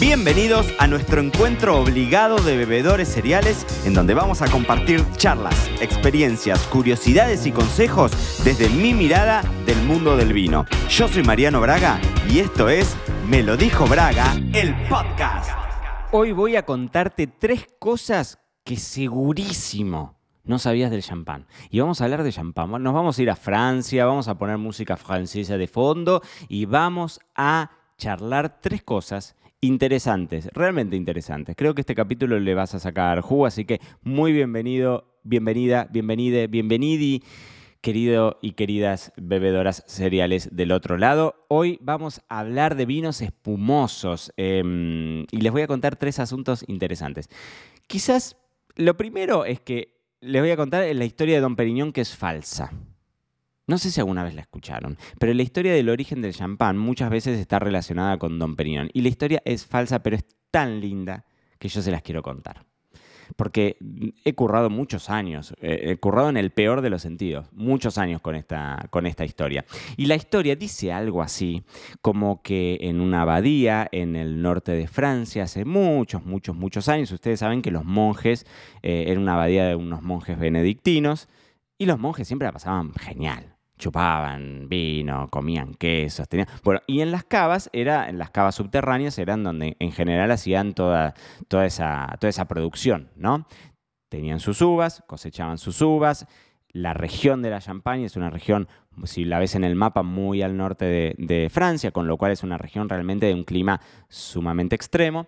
Bienvenidos a nuestro encuentro obligado de bebedores cereales, en donde vamos a compartir charlas, experiencias, curiosidades y consejos desde mi mirada del mundo del vino. Yo soy Mariano Braga y esto es Me lo dijo Braga, el podcast. Hoy voy a contarte tres cosas que segurísimo no sabías del champán. Y vamos a hablar de champán. Nos vamos a ir a Francia, vamos a poner música francesa de fondo y vamos a charlar tres cosas interesantes, realmente interesantes. Creo que este capítulo le vas a sacar jugo, así que muy bienvenido, bienvenida, bienvenide, bienvenidi, querido y queridas bebedoras cereales del otro lado. Hoy vamos a hablar de vinos espumosos em, y les voy a contar tres asuntos interesantes. Quizás lo primero es que les voy a contar la historia de Don Periñón que es falsa. No sé si alguna vez la escucharon, pero la historia del origen del champán muchas veces está relacionada con Don Periñón. Y la historia es falsa, pero es tan linda que yo se las quiero contar. Porque he currado muchos años, eh, he currado en el peor de los sentidos, muchos años con esta, con esta historia. Y la historia dice algo así, como que en una abadía en el norte de Francia, hace muchos, muchos, muchos años, ustedes saben que los monjes, eh, era una abadía de unos monjes benedictinos, y los monjes siempre la pasaban genial chupaban vino, comían quesos, tenían... Bueno, y en las cavas, era, en las cavas subterráneas eran donde en general hacían toda, toda, esa, toda esa producción, ¿no? Tenían sus uvas, cosechaban sus uvas. La región de la Champagne es una región, si la ves en el mapa, muy al norte de, de Francia, con lo cual es una región realmente de un clima sumamente extremo.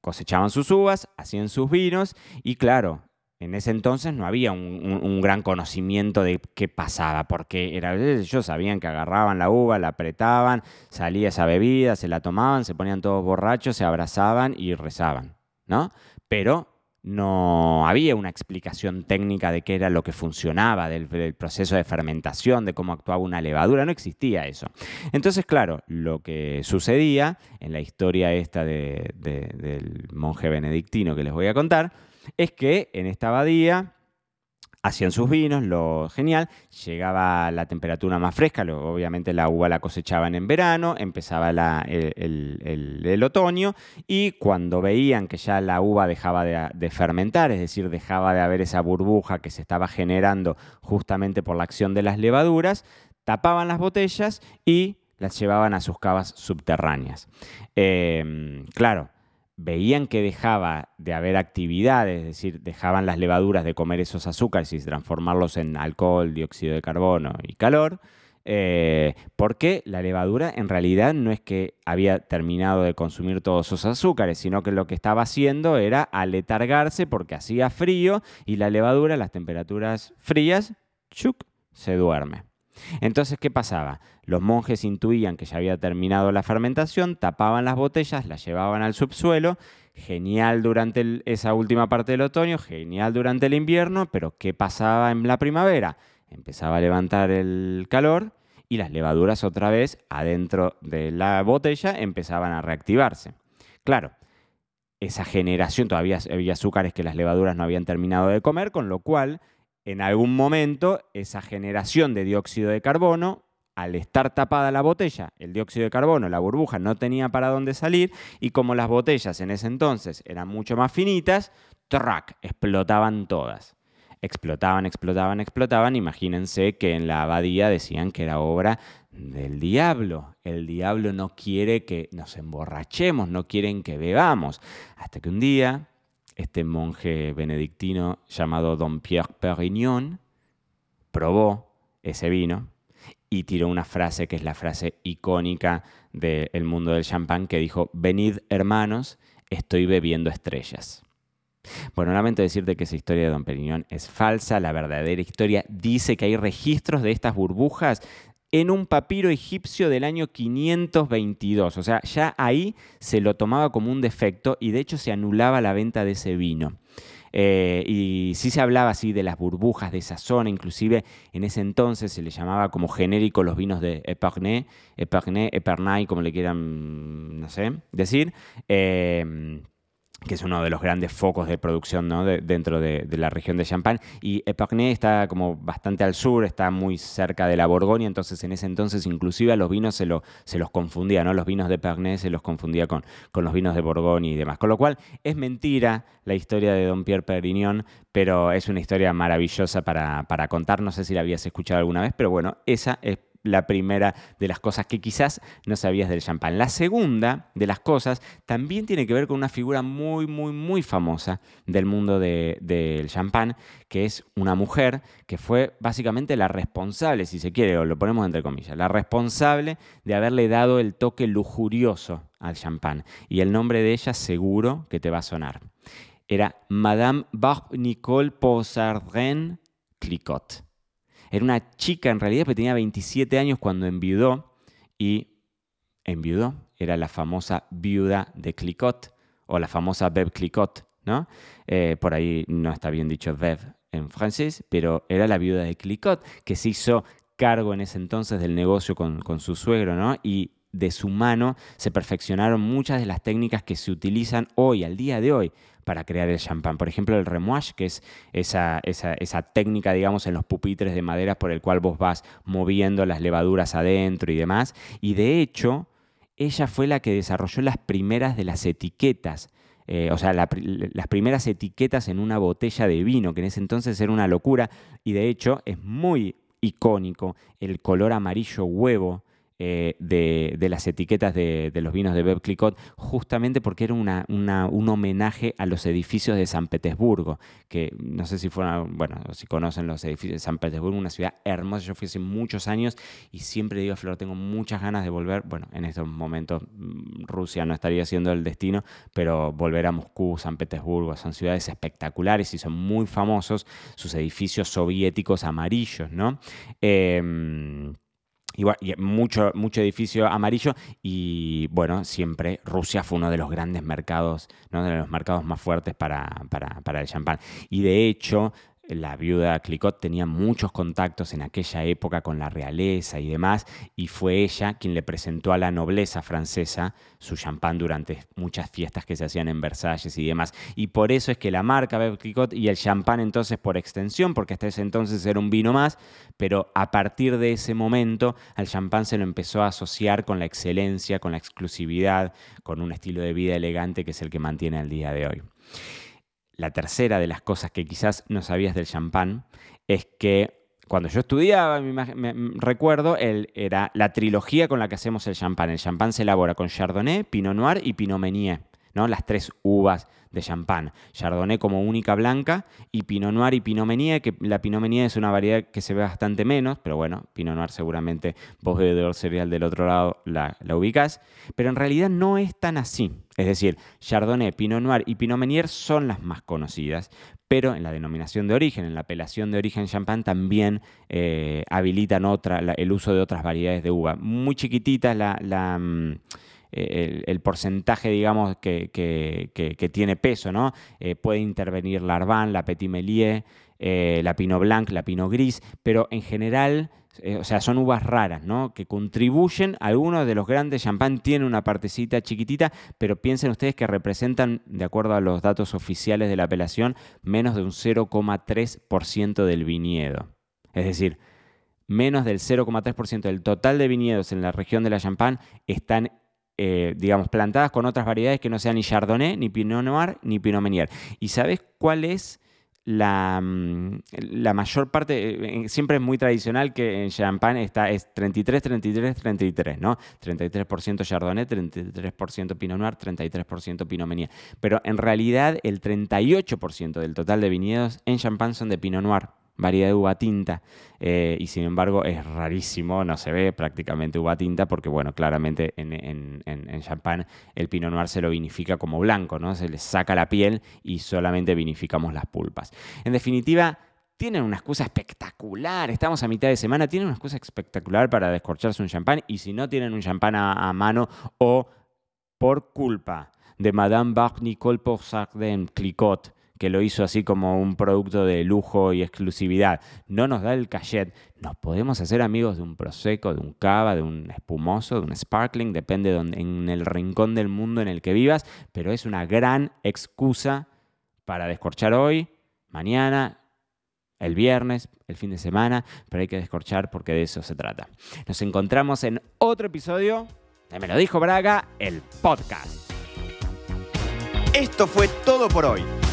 Cosechaban sus uvas, hacían sus vinos y claro, en ese entonces no había un, gran conocimiento de qué pasaba, porque era, ellos sabían que agarraban la uva, la apretaban, salía esa bebida, se la tomaban, se ponían todos borrachos, se abrazaban y rezaban, ¿no? Pero no había una explicación técnica de qué era lo que funcionaba, del, proceso de fermentación, de cómo actuaba una levadura, no existía eso. Entonces, claro, lo que sucedía en la historia esta del monje benedictino que les voy a contar, es que en esta abadía hacían sus vinos, lo genial, llegaba la temperatura más fresca, obviamente la uva la cosechaban en verano, empezaba el, otoño y cuando veían que ya la uva dejaba de, de, fermentar, es decir, dejaba de haber esa burbuja que se estaba generando justamente por la acción de las levaduras, tapaban las botellas y las llevaban a sus cavas subterráneas. Em, claro, veían que dejaba de haber actividades, es decir, dejaban las levaduras de comer esos azúcares y transformarlos en alcohol, dióxido de carbono y calor, eh, porque la levadura en realidad no es que había terminado de consumir todos esos azúcares, sino que lo que estaba haciendo era aletargarse porque hacía frío y la levadura a las temperaturas frías, chuc, se duerme. Entonces, ¿qué pasaba? Los monjes intuían que ya había terminado la fermentación, tapaban las botellas, las llevaban al subsuelo, genial durante esa última parte del otoño, genial durante el invierno, pero ¿qué pasaba en la primavera? Empezaba a levantar el calor y las levaduras otra vez adentro de la botella empezaban a reactivarse. Claro, esa generación, todavía había azúcares que las levaduras no habían terminado de comer, con lo cual en algún momento esa generación de dióxido de carbono, al estar tapada la botella, el dióxido de carbono, la burbuja no tenía para dónde salir y como las botellas en ese entonces eran mucho más finitas, ¡trac! explotaban todas. Explotaban, explotaban, explotaban. Imagínense que en la abadía decían que era obra del diablo. El diablo no quiere que nos emborrachemos, no quieren que bebamos. Hasta que un día este monje benedictino llamado Don Pierre Perignon probó ese vino y tiró una frase que es la frase icónica del mundo del champán que dijo, venid hermanos, estoy bebiendo estrellas. Bueno, lamento decirte que esa historia de Don Perignon es falsa, la verdadera historia dice que hay registros de estas burbujas en un papiro egipcio del año 522. O sea, ya ahí se lo tomaba como un defecto y de hecho se anulaba la venta de ese vino. Eh, y sí se hablaba así de las burbujas de esa zona, inclusive en ese entonces se le llamaba como genérico los vinos de Epernay, Epernay, Epernay, como le quieran, no sé, decir. Eh, que es uno de los grandes focos de producción ¿no? dentro de, la región de Champagne. Y Epernay está como bastante al sur, está muy cerca de la Borgoña, entonces en ese entonces inclusive a los vinos se, lo, se los confundía, ¿no? los vinos de Epernay se los confundía con, con los vinos de Borgoña y demás. Con lo cual es mentira la historia de Don Pierre Perignon, pero es una historia maravillosa para, para contar. No sé si la habías escuchado alguna vez, pero bueno, esa es la primera de las cosas que quizás no sabías del champán. La segunda de las cosas también tiene que ver con una figura muy, muy, muy famosa del mundo del champán, que es una mujer que fue básicamente la responsable, si se quiere, o lo ponemos entre comillas, la responsable de haberle dado el toque lujurioso al champán. Y el nombre de ella seguro que te va a sonar. Era Madame Bar-Nicole Possardren Clicot. Era una chica en realidad, que tenía 27 años cuando enviudó y enviudó. Era la famosa viuda de Clicot o la famosa Bev Clicot, ¿no? Eh, por ahí no está bien dicho Bev en francés, pero era la viuda de Clicot que se hizo cargo en ese entonces del negocio con, con su suegro, ¿no? Y de su mano se perfeccionaron muchas de las técnicas que se utilizan hoy, al día de hoy, para crear el champán. Por ejemplo, el remouage, que es esa, esa, técnica, digamos, en los pupitres de madera por el cual vos vas moviendo las levaduras adentro y demás. Y de hecho, ella fue la que desarrolló las primeras de las etiquetas. Eh, o sea, las primeras etiquetas en una botella de vino, que en ese entonces era una locura. Y de hecho, es muy icónico el color amarillo huevo eh, de, las etiquetas de, los vinos de Bev Clicot, justamente porque era una, un homenaje a los edificios de San Petersburgo, que no sé si fueron, bueno, si conocen los edificios de San Petersburgo, una ciudad hermosa, yo fui hace muchos años y siempre digo, Flor, tengo muchas ganas de volver, bueno, en estos momentos mm, Rusia no estaría siendo el destino, pero volver a Moscú, San Petersburgo, son ciudades espectaculares y son muy famosos sus edificios soviéticos amarillos, ¿no? Eh, y, mucho, mucho edificio amarillo y bueno, siempre Rusia fue uno de los grandes mercados, ¿no? de los mercados más fuertes para, para, para el champán. Y de hecho, la viuda Clicot tenía muchos contactos en aquella época con la realeza y demás, y fue ella quien le presentó a la nobleza francesa su champán durante muchas fiestas que se hacían en Versalles y demás. Y por eso es que la marca Veuve Clicot y el champán entonces por extensión, porque hasta ese entonces era un vino más, pero a partir de ese momento al champán se lo empezó a asociar con la excelencia, con la exclusividad, con un estilo de vida elegante que es el que mantiene al día de hoy. La tercera de las cosas que quizás no sabías del champán es que cuando yo estudiaba, me, recuerdo, el, era la trilogía con la que hacemos el champán. El champán se elabora con Chardonnay, Pinot Noir y Pinot Meunier. ¿No? Las tres uvas de champán. Chardonnay como única blanca y Pinot Noir y Pinot Meunier, que la Pinot Meunier es una variedad que se ve bastante menos, pero bueno, Pinot Noir seguramente vos bebedor cereal del otro lado la, ubicás, pero en realidad no es tan así. Es decir, Chardonnay, Pinot Noir y Pinot Meunier son las más conocidas, pero en la denominación de origen, en la apelación de origen champán, también eh, habilitan otra, el uso de otras variedades de uva. Muy chiquititas la, la el, porcentaje, digamos, que, tiene peso, ¿no? Eh, puede intervenir la Arban, la Petit Melier, eh, la Pinot Blanc, la Pinot Gris, pero en general, eh, o sea, son uvas raras, ¿no? Que contribuyen, algunos de los grandes champán tienen una partecita chiquitita, pero piensen ustedes que representan, de acuerdo a los datos oficiales de la apelación, menos de un 0,3% del viñedo. Es decir, menos del 0,3% del total de viñedos en la región de la Champagne están eh, digamos, plantadas con otras variedades que no sean ni Chardonnay, ni Pinot Noir, ni Pinot Meunier. ¿Y sabes cuál es la, mm, la mayor parte? Eh, siempre es muy tradicional que en Champagne está, es 33, 33, 33, ¿no? 33% Chardonnay, 33% Pinot Noir, 33% Pinot Meunier. Pero en realidad el 38% del total de viñedos en Champagne son de Pinot Noir variedad de uva tinta eh, y sin embargo es rarísimo, no se ve prácticamente uva tinta porque bueno, claramente en, en, champán el Pinot Noir se lo vinifica como blanco, ¿no? Se le saca la piel y solamente vinificamos las pulpas. En definitiva, tienen una excusa espectacular. Estamos a mitad de semana, tienen una excusa espectacular para descorcharse un champán. Y si no tienen un champán a, mano o por culpa de Madame Bach Nicole Sardin Clicot, que lo hizo así como un producto de lujo y exclusividad, no nos da el cachet, nos podemos hacer amigos de un prosecco, de un cava, de un espumoso, de un sparkling, depende de donde, en el rincón del mundo en el que vivas, pero es una gran excusa para descorchar hoy, mañana, el viernes, el fin de semana, pero hay que descorchar porque de eso se trata. Nos encontramos en otro episodio de Me lo dijo Braga, el podcast. Esto fue todo por hoy.